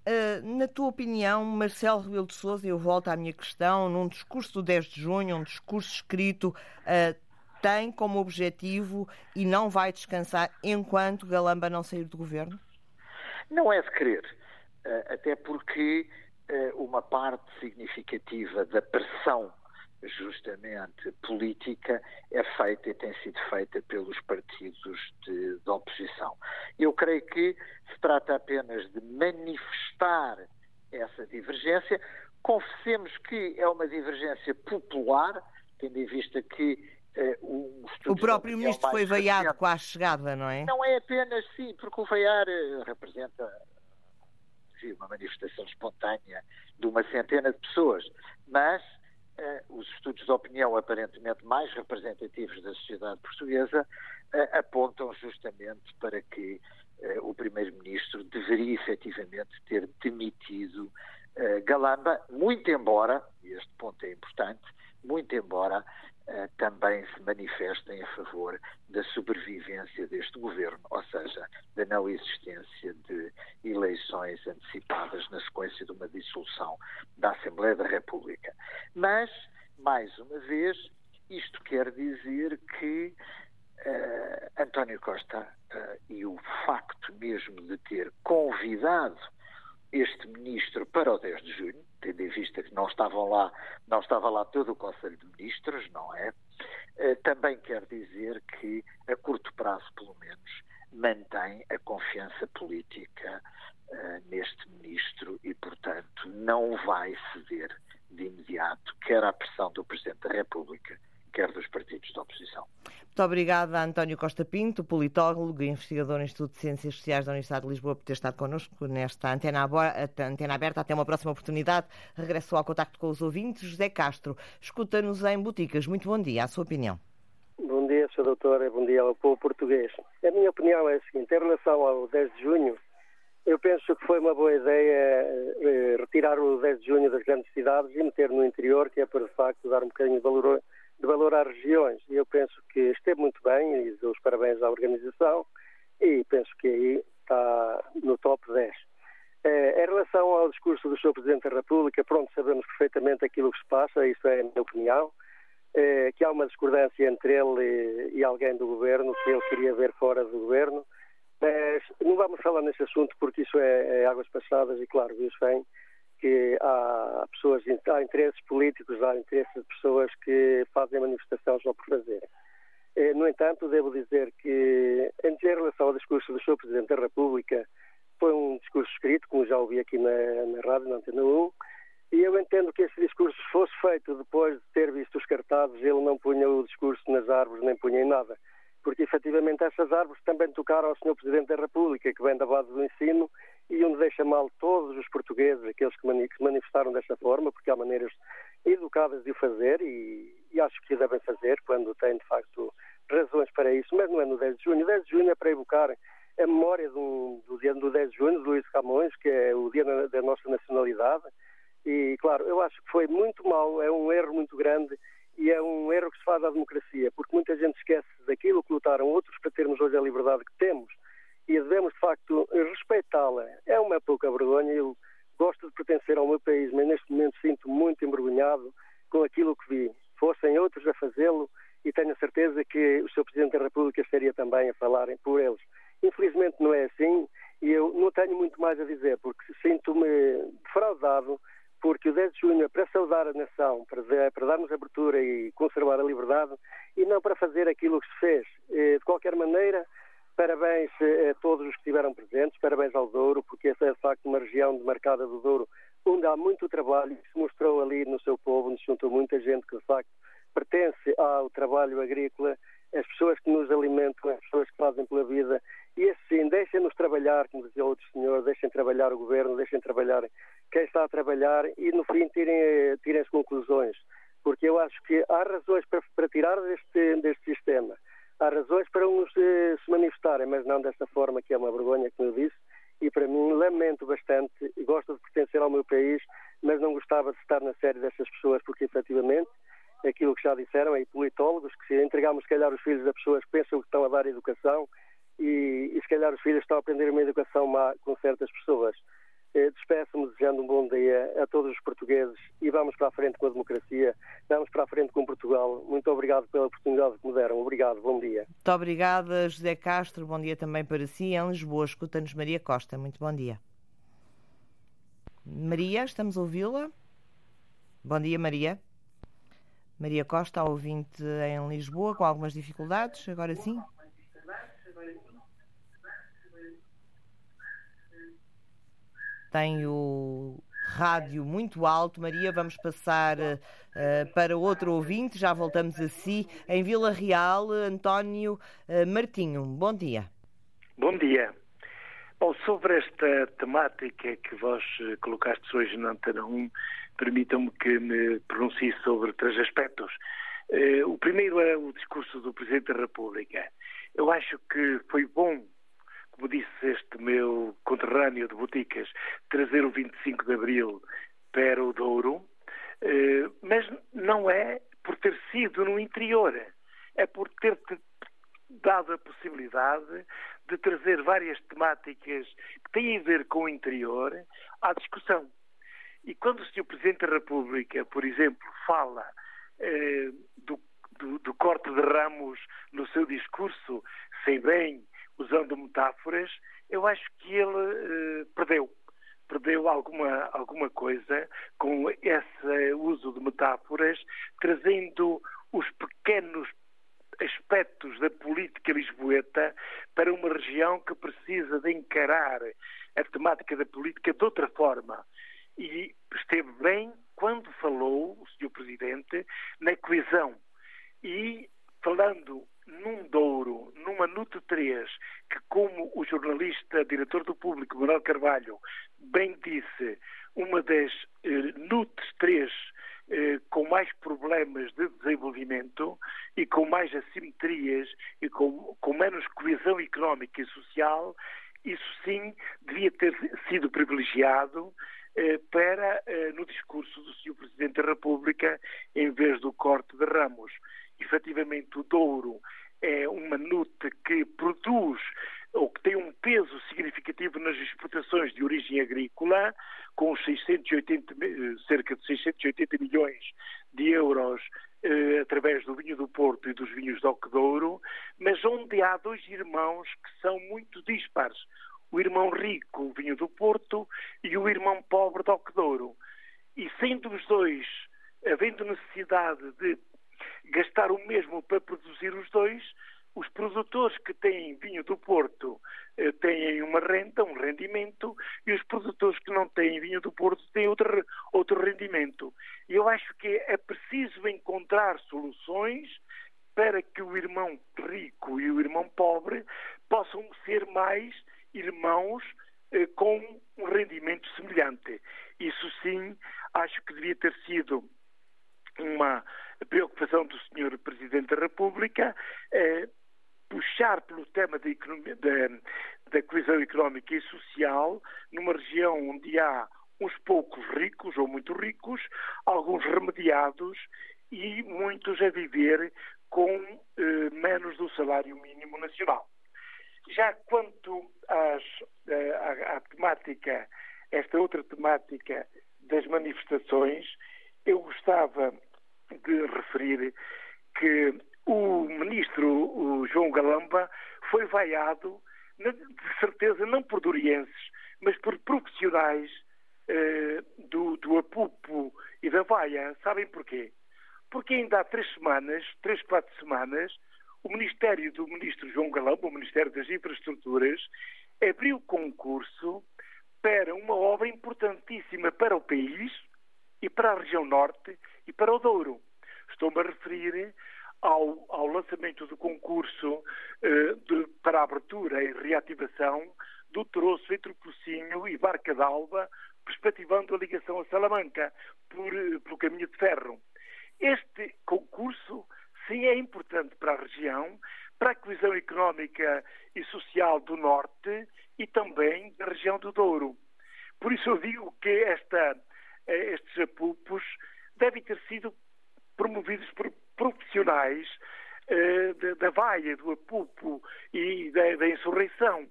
Uh, na tua opinião, Marcelo Rebelo de Sousa, eu volto à minha questão, num discurso do 10 de junho, um discurso escrito, uh, tem como objetivo e não vai descansar enquanto Galamba não sair do governo? Não é de querer, uh, até porque uma parte significativa da pressão justamente política é feita e tem sido feita pelos partidos de, de, oposição. Eu creio que se trata apenas de manifestar essa divergência. Confessemos que é uma divergência popular, tendo em vista que eh, o, próprio ministro foi veiado com a chegada, não é? Não é apenas, sim, porque o veiar eh, representa uma manifestação espontânea de uma centena de pessoas, mas os estudos de opinião aparentemente mais representativos da sociedade portuguesa eh, apontam justamente para que eh, o Primeiro-Ministro deveria efetivamente ter demitido Galamba, muito embora, e este ponto é importante, muito embora também se manifestem a favor da sobrevivência deste governo, ou seja, da não existência de eleições antecipadas na sequência de uma dissolução da Assembleia da República. Mas, mais uma vez, isto quer dizer que uh, António Costa uh, e o facto mesmo de ter convidado este ministro para o 10 de junho, tendo em vista que não estavam lá, não estava lá todo o Conselho de Ministros, não é? Uh, também quer dizer que, a curto prazo, pelo menos, mantém a confiança política uh, neste ministro e, portanto, não vai ceder de imediato, quer à pressão do Presidente da República, quer dos partidos da oposição. Muito obrigada a António Costa Pinto, politólogo e investigador no Instituto de Ciências Sociais da Universidade de Lisboa, por ter estado connosco nesta antena, antena aberta. Até uma próxima oportunidade. Regresso ao contacto com os ouvintes. José Castro, escuta-nos em Boticas. Muito bom dia. A sua opinião. Bom dia, Sr. Doutor. Bom dia ao povo português. A minha opinião é a seguinte. Em relação ao 10 de junho, eu penso que foi uma boa ideia eh, retirar o 10 de junho das grandes cidades e meter no interior, que é para, de facto, dar um bocadinho de valor, de valor às regiões. E eu penso que esteve muito bem e dou os parabéns à organização e penso que aí está no top 10. Eh, em relação ao discurso do Sr. Presidente da República, pronto, sabemos perfeitamente aquilo que se passa, isso é a minha opinião, eh, que há uma discordância entre ele e, e alguém do governo, que ele queria ver fora do governo, mas não vamos falar nesse assunto porque isso é, é águas passadas e, claro, Deus bem que há pessoas, há interesses políticos, há interesses de pessoas que fazem manifestação só por fazer. Eh, no entanto, devo dizer que, em relação ao discurso do Sr. Presidente da República, foi um discurso escrito, como já ouvi aqui na, na rádio, na Antena 1, e eu entendo que esse discurso fosse feito depois de ter visto os cartazes, ele não punha o discurso nas árvores, nem punha em nada porque efetivamente essas árvores também tocaram ao Sr. Presidente da República, que vem da base do ensino, e onde deixa mal todos os portugueses, aqueles que se manifestaram desta forma, porque há maneiras educadas de o fazer, e, e acho que devem fazer quando têm, de facto, razões para isso, mas não é no 10 de junho. O 10 de junho é para evocar a memória do, do dia do 10 de junho, de Luís Camões, que é o dia da nossa nacionalidade, e, claro, eu acho que foi muito mal, é um erro muito grande e é um erro que se faz à democracia, porque muita gente esquece daquilo que lutaram outros para termos hoje a liberdade que temos e devemos, de facto, respeitá-la. É uma pouca vergonha. Eu gosto de pertencer ao meu país, mas neste momento sinto muito envergonhado com aquilo que vi. Fossem outros a fazê-lo e tenho a certeza que o Sr. Presidente da República estaria também a falarem por eles. Infelizmente não é assim e eu não tenho muito mais a dizer, porque sinto-me defraudado porque o 10 de junho é para saudar a nação, para, para darmos abertura e conservar a liberdade e não para fazer aquilo que se fez. Eh, de qualquer maneira, parabéns eh, a todos os que estiveram presentes, parabéns ao Douro, porque essa é de facto uma região demarcada do Douro onde há muito trabalho, se mostrou ali no seu povo, nos juntou muita gente que de facto pertence ao trabalho agrícola, as pessoas que nos alimentam, as pessoas que fazem pela vida, e assim, deixem-nos trabalhar, como dizia outro senhor, deixem trabalhar o governo, deixem trabalhar quem está a trabalhar e no fim tirem, tirem as conclusões. Porque eu acho que há razões para, para tirar deste, deste sistema. Há razões para uns eh, se manifestarem, mas não desta forma, que é uma vergonha, como eu disse, e para mim lamento bastante, gosto de pertencer ao meu país, mas não gostava de estar na série dessas pessoas, porque efetivamente aquilo que já disseram aí politólogos, que se entregamos se calhar os filhos a pessoas que pensam que estão a dar educação e, e se calhar os filhos estão a aprender uma educação má com certas pessoas. Eh, Despeço-me desejando um bom dia a todos os portugueses e vamos para a frente com a democracia, vamos para a frente com Portugal. Muito obrigado pela oportunidade que me deram. Obrigado, bom dia. Muito obrigada, José Castro. Bom dia também para si. Em Lisboa, escuta-nos Maria Costa. Muito bom dia. Maria, estamos a ouvi-la? Bom dia, Maria. Maria Costa, ouvinte em Lisboa, com algumas dificuldades. Agora sim. Tem o rádio muito alto. Maria, vamos passar uh, para outro ouvinte. Já voltamos a si. Em Vila Real, António uh, Martinho. Bom dia. Bom dia. Bom, sobre esta temática que vós colocaste hoje na Antena 1, permitam-me que me pronuncie sobre três aspectos. O primeiro é o discurso do Presidente da República. Eu acho que foi bom como disse este meu conterrâneo de Boticas, trazer o 25 de Abril para o Douro, eh, mas não é por ter sido no interior, é por ter dado a possibilidade de trazer várias temáticas que têm a ver com o interior à discussão. E quando o Sr. Presidente da República, por exemplo, fala eh, do, do, do, corte de ramos no seu discurso, sei bem usando metáforas, eu acho que ele uh, perdeu. Perdeu alguma, alguma coisa com esse uso de metáforas, trazendo os pequenos aspectos da política lisboeta para uma região que precisa de encarar a temática da política de outra forma. E esteve bem quando falou, o Sr. Presidente, na coesão. E falando num Douro, numa NUT 3, que como o jornalista, diretor do público, Manuel Carvalho, bem disse, uma das eh, NUTs 3 eh, com mais problemas de desenvolvimento e com mais assimetrias e com, com menos coesão económica e social, isso sim devia ter sido privilegiado eh, para, eh, no discurso do Sr. Presidente da República, em vez do corte de ramos. Efetivamente, o Douro é uma NUT que produz ou que tem um peso significativo nas exportações de origem agrícola, com 680, cerca de 680 milhões de euros eh, através do vinho do Porto e dos vinhos do Oquedouro, mas onde há dois irmãos que são muito dispares. O irmão rico, o vinho do Porto, e o irmão pobre do Oquedouro. E sendo os dois, havendo necessidade de gastar o mesmo para produzir os dois, os produtores que têm vinho do Porto eh, têm uma renta, um rendimento, e os produtores que não têm vinho do Porto têm outro, outro rendimento. Eu acho que é preciso encontrar soluções para que o irmão rico e o irmão pobre possam ser mais irmãos eh, com um rendimento semelhante. Isso sim, acho que devia ter sido uma preocupação do Sr. Presidente da República, eh, puxar pelo tema da, economia, da, da coesão económica e social numa região onde há uns poucos ricos ou muito ricos, alguns remediados e muitos a viver com eh, menos do salário mínimo nacional. Já quanto às, eh, à, à temática, esta outra temática das manifestações, eu gostava de referir que o ministro o João Galamba foi vaiado, de certeza, não por dorienses, mas por profissionais eh, do, do Apupo e da Vaia. Sabem porquê? Porque ainda há três semanas, três, quatro semanas, o Ministério do Ministro João Galamba, o Ministério das Infraestruturas, abriu concurso para uma obra importantíssima para o país e para a região norte e para o Douro. Estou-me a referir ao, ao, lançamento do concurso eh, de, para a abertura e reativação do troço entre Pocinho e Barca d'Alba, perspectivando a ligação a Salamanca por, eh, pelo caminho de ferro. Este concurso, sim, é importante para a região, para a coesão económica e social do Norte e também da região do Douro. Por isso eu digo que esta, eh, estes apupos devem ter sido promovidos por profissionais eh, da, vaia, do apupo e da, da insurreição.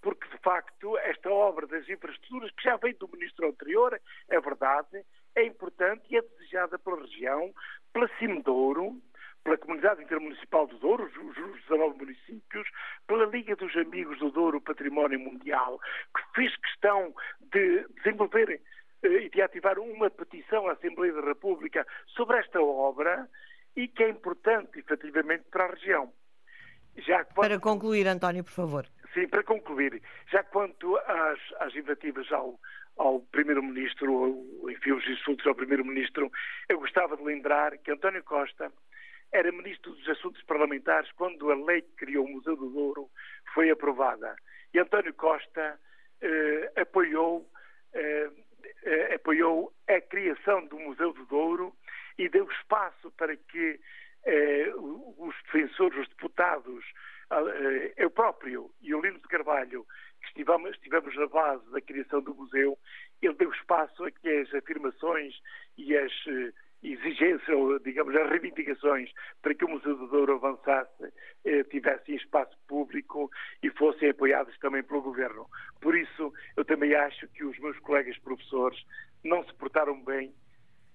Porque de facto esta obra das infraestruturas, que já veio do ministro anterior, é verdade, é importante e é desejada pela região, pela Cimedouro, pela Comunidade Intermunicipal do Douro, os 19 municípios, pela Liga dos Amigos do Douro Património Mundial, que fez questão de desenvolver eh, e de ativar uma petição à Assembleia da República sobre esta obra e que é importante, efetivamente, para a região. Já quanto... Para concluir, António, por favor. Sim, para concluir, já quanto às, às invectivas ao, ao Primeiro-Ministro, enfim, os insultos ao Primeiro-Ministro, eu gostava de lembrar que António Costa era Ministro dos Assuntos Parlamentares quando a lei que criou o Museu do Douro foi aprovada. E António Costa eh, apoiou, eh, eh, apoiou a criação do Museu do Douro e deu espaço para que eh, os defensores, os deputados, eh, eu próprio e o Lino de Carvalho, que estivemos, estivemos na base da criação do museu, ele deu espaço a que as afirmações e as eh, exigências, ou digamos, as reivindicações para que o Museu do Douro avançasse, eh, tivessem espaço público e fossem apoiados também pelo Governo. Por isso, eu também acho que os meus colegas professores não se portaram bem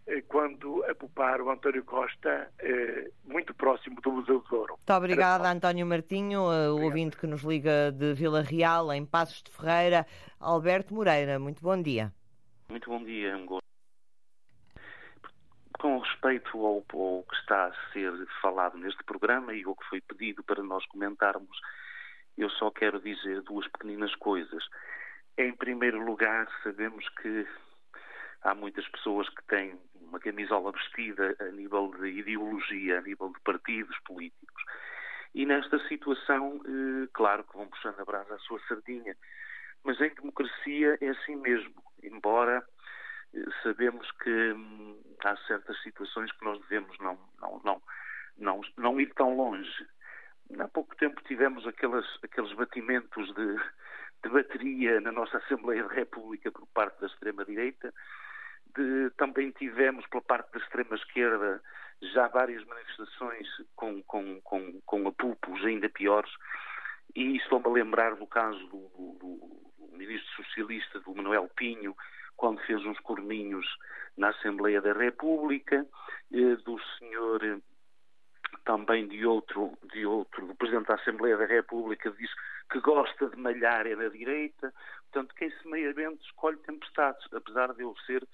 eh, quando apuparam António Costa, eh, muito próximo do Museu do Douro. Muito obrigada, António Martinho, eh, o ouvinte que nos liga de Vila Real, em Passos de Ferreira. Alberto Moreira, muito bom dia. Muito bom dia, Com respeito ao, ao que está a ser falado neste programa e ao que foi pedido para nós comentarmos, eu só quero dizer duas pequeninas coisas. Em primeiro lugar, sabemos que há muitas pessoas que têm uma camisola vestida a nível de ideologia, a nível de partidos políticos. E nesta situação, eh, claro que vão puxando a brasa à sua sardinha, mas em democracia é assim mesmo, embora sabemos que hum, há certas situações que nós devemos não, não, não, não, não ir tão longe. Há pouco tempo tivemos aqueles, aqueles batimentos de, de bateria na nossa Assembleia da República por parte da extrema-direita, também tivemos, pela parte da extrema-esquerda, já várias manifestações com, com, com, com apupos ainda piores. E estou-me a lembrar do caso do, do, do, ministro socialista, do Manuel Pinho, quando fez uns corninhos na Assembleia da República, eh, do senhor eh, também de outro, de outro, do Presidente da Assembleia da República, diz que gosta de malhar é da direita. Portanto, quem semeia vento escolhe tempestades, apesar de eu ser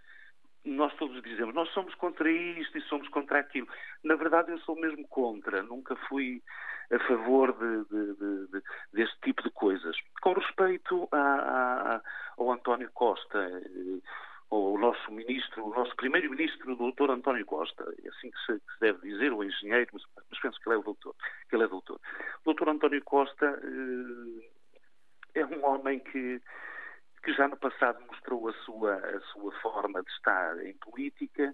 nós todos dizemos, nós somos contra isto e somos contra aquilo. Na verdade, eu sou mesmo contra, nunca fui a favor de, de, de, deste tipo de coisas. Com respeito a, a, ao António Costa, eh, o nosso ministro, o nosso primeiro-ministro, o doutor António Costa, é assim que se, deve dizer, o engenheiro, mas, mas, penso que ele é o doutor, que ele é doutor. O doutor António Costa eh, é um homem que que já no passado mostrou a sua, a sua forma de estar em política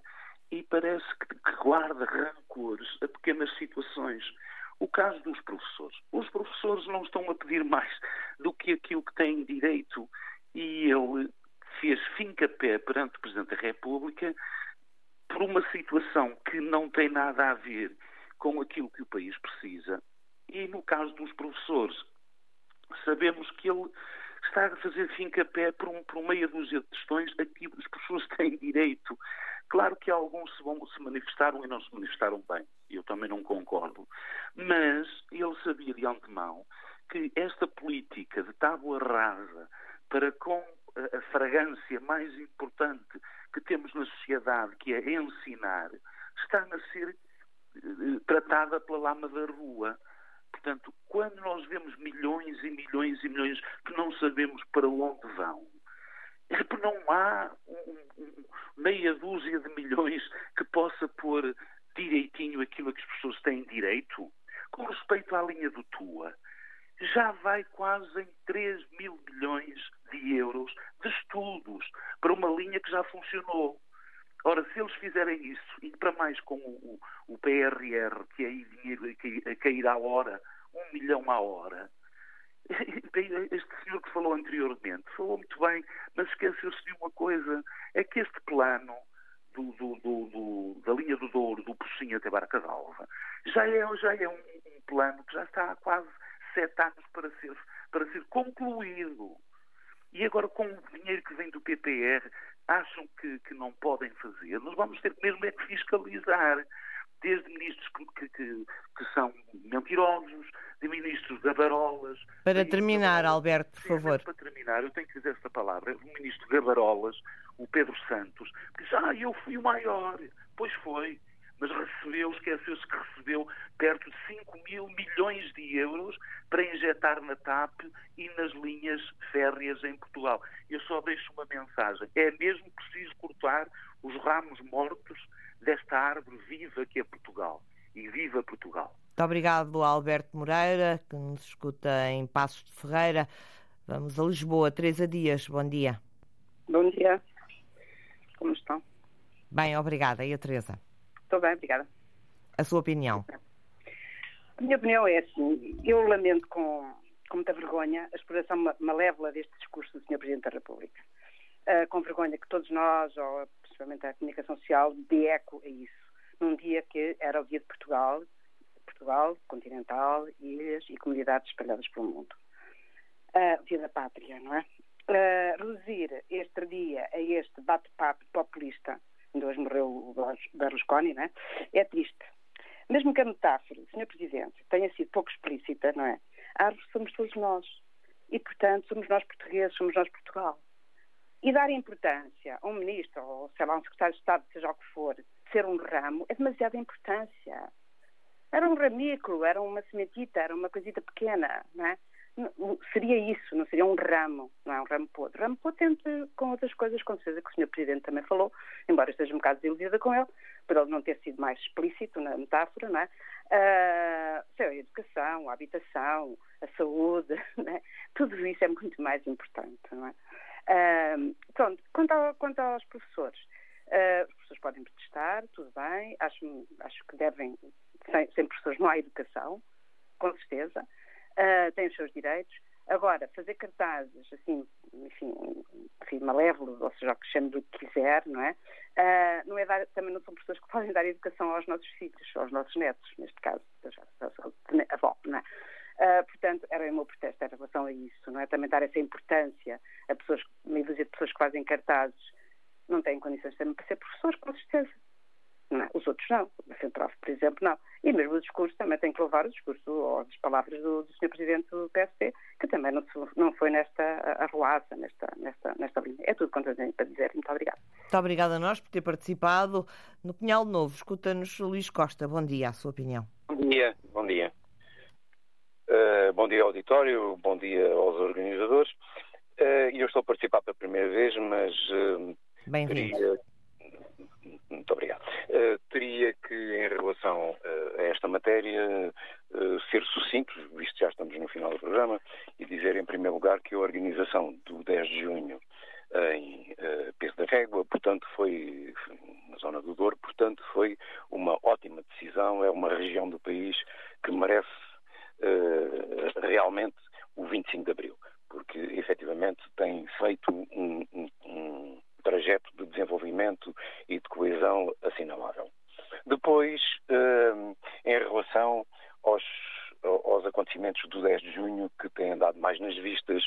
e parece que, que guarda rancores a pequenas situações. O caso dos professores. Os professores não estão a pedir mais do que aquilo que têm direito e ele fez fim-capé perante o Presidente da República por uma situação que não tem nada a ver com aquilo que o país precisa. E no caso dos professores, sabemos que ele está a fazer fim-capé por, um, por meia dúzia de questões a que as pessoas têm direito. Claro que alguns se, vão, se manifestaram e não se manifestaram bem, eu também não concordo, mas ele sabia de antemão que esta política de tábua rasa para com a, fragrância mais importante que temos na sociedade, que é ensinar, está a ser eh, tratada pela lama da rua. Portanto, quando nós vemos milhões e milhões e milhões que não sabemos para onde vão, Não há um, um, meia dúzia de milhões que possa pôr direitinho aquilo a que as pessoas têm direito. Com respeito à linha do TUA, já vai quase em 3 mil milhões de euros de estudos para uma linha que já funcionou. Ora, se eles fizerem isso, e para mais com o, o PRR, que é aí dinheiro a cair à hora, um milhão à hora, este senhor que falou anteriormente falou muito bem, mas esqueceu-se de uma coisa: é que este plano do, do, do, da linha do Douro, do Pocinho até Barca d'Alva, já é, já é um, um, plano que já está há quase sete anos para ser, para ser concluído. E agora, com o dinheiro que vem do PPR, acham que, que não podem fazer? Nós vamos ter mesmo é que fiscalizar desde ministros que, que, que, são mentirosos, de ministros gabarolas. Para terminar, gabarolas. Alberto, por favor. Para terminar, eu tenho que dizer esta palavra. O ministro gabarolas, o Pedro Santos, que diz, ah, eu fui o maior. Pois foi, mas recebeu, esqueceu-se que recebeu perto de 5 mil milhões de euros para injetar na TAP e nas linhas férreas em Portugal. Eu só deixo uma mensagem. É mesmo preciso cortar os ramos mortos desta árvore viva que é Portugal. E viva Portugal! Muito obrigado, Alberto Moreira, que nos escuta em Passos de Ferreira. Vamos a Lisboa. Teresa Dias, bom dia. Bom dia. Como estão? Bem, obrigada. E a Teresa? Estou bem, obrigada. A sua opinião? A minha opinião é assim, eu lamento com, com muita vergonha a exploração malévola deste discurso do Sr. Presidente da República. Uh, com vergonha que todos nós, ou principalmente a comunicação social, dê eco a isso. Num dia que era o dia de Portugal, Portugal, continental, ilhas e comunidades espalhadas pelo mundo. Uh, dia da pátria, não é? Uh, reduzir este dia a este bate-papo populista, onde hoje morreu o Berlusconi, não é? É triste. Mesmo que a metáfora, Sr. Presidente, tenha sido pouco explícita, não é? A árvore somos todos nós. E, portanto, somos nós portugueses, somos nós Portugal. E dar importância a um ministro, ou sei lá, um secretário de Estado, seja o que for, ser um ramo, é demasiada importância. Era um ramículo, era uma sementita, era uma coisita pequena, não é? Seria isso, não seria um ramo, não é um ramo podre. Ramo podre tem com outras coisas, com certeza que o Sr. Presidente também falou, embora esteja um bocado desiludida com ele, por ele não ter sido mais explícito na metáfora, não é? Uh, a educação, a habitação, a saúde, é? tudo isso é muito mais importante, não é? Pronto, quanto, ao, quanto aos professores, uh, os professores podem protestar, tudo bem, acho, acho que devem, sem, sem professores não há educação, com certeza, uh, têm os seus direitos. Agora, fazer cartazes, assim, enfim, enfim malévolos, ou seja, o que chame do que quiser, não é? Uh, não é dar, também não são pessoas que podem dar educação aos nossos filhos, aos nossos netos, neste caso, avó, não é? Uh, portanto, era o meu protesto em relação a isso, não é? Também dar essa importância a pessoas, meia dúzia de pessoas que fazem cartazes, não têm condições também para ser professores, com certeza. Não, os outros não. A Central, por exemplo, não. E mesmo o discurso também tem que louvar o discurso ou as palavras do, do Sr. Presidente do PSP, que também não, não foi nesta arruaça, nesta, nesta, nesta linha. É tudo quanto eu tenho para dizer. Muito obrigada. Muito obrigada a nós por ter participado no Pinhal Novo. Escuta-nos Luís Costa. Bom dia, a sua opinião. Bom dia, bom dia. Uh, bom dia, auditório, bom dia aos organizadores. Uh, eu estou a participar pela primeira vez, mas uh, Bem-vindo. Muito obrigado. Uh, teria que, em relação uh, a esta matéria, uh, ser sucinto, visto que já estamos no final do programa, e dizer, em primeiro lugar, que a organização do 10 de junho em Peso da Régua, portanto, foi na zona do Douro, portanto, foi uma ótima decisão. É uma região do país que merece realmente o 25 de Abril, porque efetivamente tem feito um, um, um trajeto de desenvolvimento e de coesão assinalável. Depois, hum, em relação aos, aos acontecimentos do 10 de junho que têm dado mais nas vistas,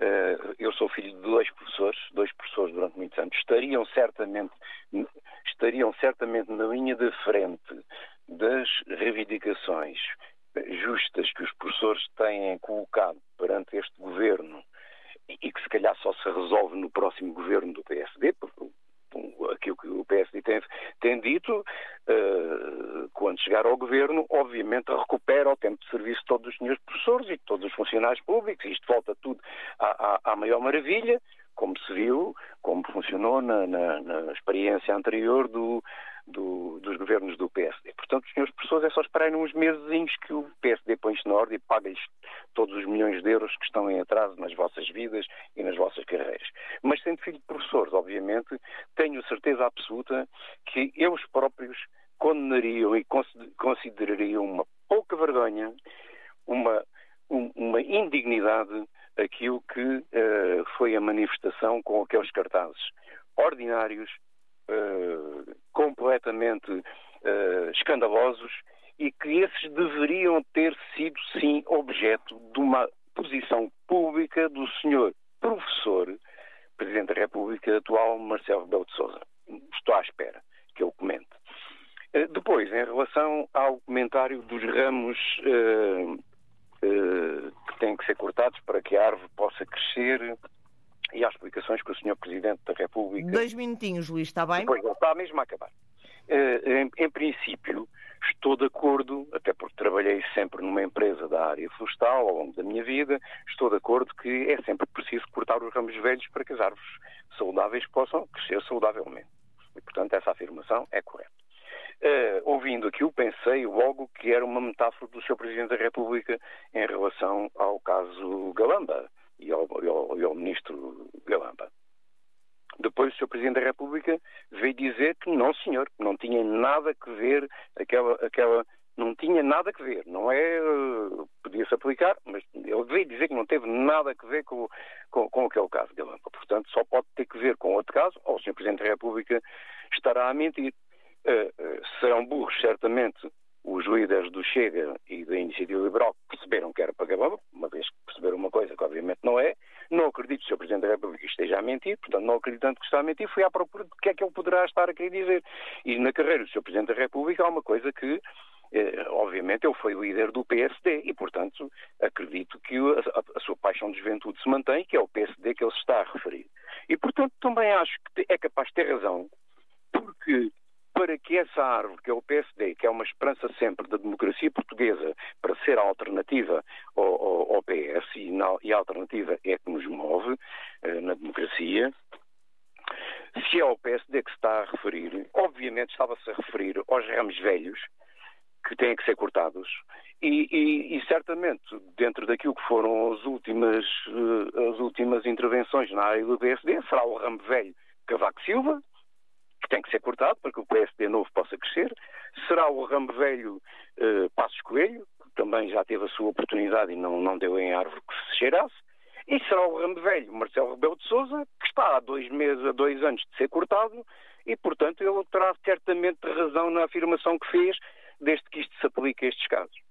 hum, eu sou filho de dois professores, dois professores durante muitos anos, estariam certamente, estariam certamente na linha de frente das reivindicações justas que os professores têm colocado perante este governo e que se calhar só se resolve no próximo governo do PSD, porque aquilo que o PSD tem, tem dito, uh, quando chegar ao governo, obviamente recupera o tempo de serviço de todos os senhores professores e de todos os funcionários públicos, isto volta tudo à, à, à maior maravilha, como se viu, como funcionou na, na, na experiência anterior do, do, dos governos do PSD. Portanto, senhores professores, é só esperarem uns meses que o PSD põe-se na ordem e paga-lhes todos os milhões de euros que estão em atraso nas vossas vidas e nas vossas carreiras. Mas sendo filho de professores, obviamente, tenho certeza absoluta que eles próprios condenariam e considerariam uma pouca vergonha, uma, uma indignidade aquilo que uh, foi a manifestação com aqueles cartazes ordinários, uh, completamente uh, escandalosos e que esses deveriam ter sido, sim, objeto de uma pública do senhor professor, Presidente da República atual, Marcelo Rebelo de Sousa. Estou à espera que ele comente. Depois, em relação ao comentário dos ramos que têm que ser cortados para que a árvore possa crescer e há explicações que o Sr. Presidente da República. Dois minutinhos, Luís, está bem? Pois, está mesmo a acabar. Em, em, princípio, estou de acordo, até porque trabalhei sempre numa empresa da área florestal ao longo da minha vida, estou de acordo que é sempre preciso cortar os ramos velhos para que as árvores saudáveis possam crescer saudavelmente. E, portanto, essa afirmação é correta. Uh, ouvindo aquilo, pensei logo que era uma metáfora do Sr. Presidente da República em relação ao caso Galamba e ao, e ao, e ao Ministro Galamba. Depois o Sr. Presidente da República veio dizer que não, senhor, não tinha nada que ver aquela, aquela não tinha nada que ver, não é, uh, podia-se aplicar, mas ele veio dizer que não teve nada a ver com, com, com aquele caso de Galamba. Portanto, só pode ter que ver com outro caso, ou o Sr. Presidente da República estará a mentir. Uh, uh, serão burros, certamente, os líderes do Chega e da Iniciativa Liberal perceberam que era para Galamba, uma vez que perceberam uma coisa que obviamente não é. Não acredito que o Sr. Presidente da República esteja a mentir, portanto, não acreditando que está a mentir, fui à procura do que é que ele poderá estar a querer dizer. E na carreira do Sr. Presidente da República há uma coisa que eh, obviamente ele foi líder do PSD e, portanto, acredito que a, sua paixão de juventude se mantém, que é o PSD que ele se está a referir. E, portanto, também acho que é capaz de ter razão, porque para que essa árvore, que é o PSD, que é uma esperança sempre da democracia portuguesa, para ser a alternativa ao, ao, ao PS, e, na, e, a alternativa é que nos move eh, na democracia, se é o PSD que se está a referir, obviamente estava-se a referir aos ramos velhos, que têm que ser cortados, e, e, e, certamente, dentro daquilo que foram as últimas, eh, as últimas intervenções na área do PSD, será o ramo velho Cavaco Silva, que tem que ser cortado para que o PSD novo possa crescer. Será o ramo velho eh, Passos Coelho, que também já teve a sua oportunidade e não, não deu em árvore que se cheirasse. E será o ramo velho Marcelo Rebelo de Sousa, que está há dois meses, há dois anos de ser cortado, e, portanto, ele terá certamente razão na afirmação que fez, desde que isto se aplique a estes casos.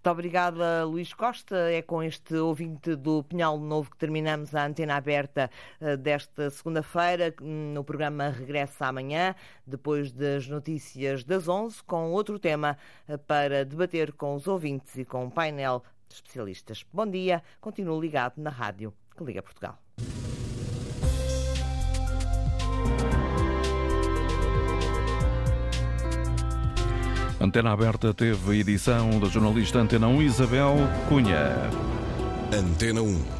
Muito obrigada, Luís Costa. É com este ouvinte do Pinhal Novo que terminamos a antena aberta eh, desta segunda-feira. No programa regressa amanhã, depois das notícias das 11, com outro tema eh, para debater com os ouvintes e com um painel de especialistas. Bom dia, continuo ligado na rádio que Liga Portugal. Antena Aberta teve edição da jornalista Antena 1 Isabel Cunha. Antena 1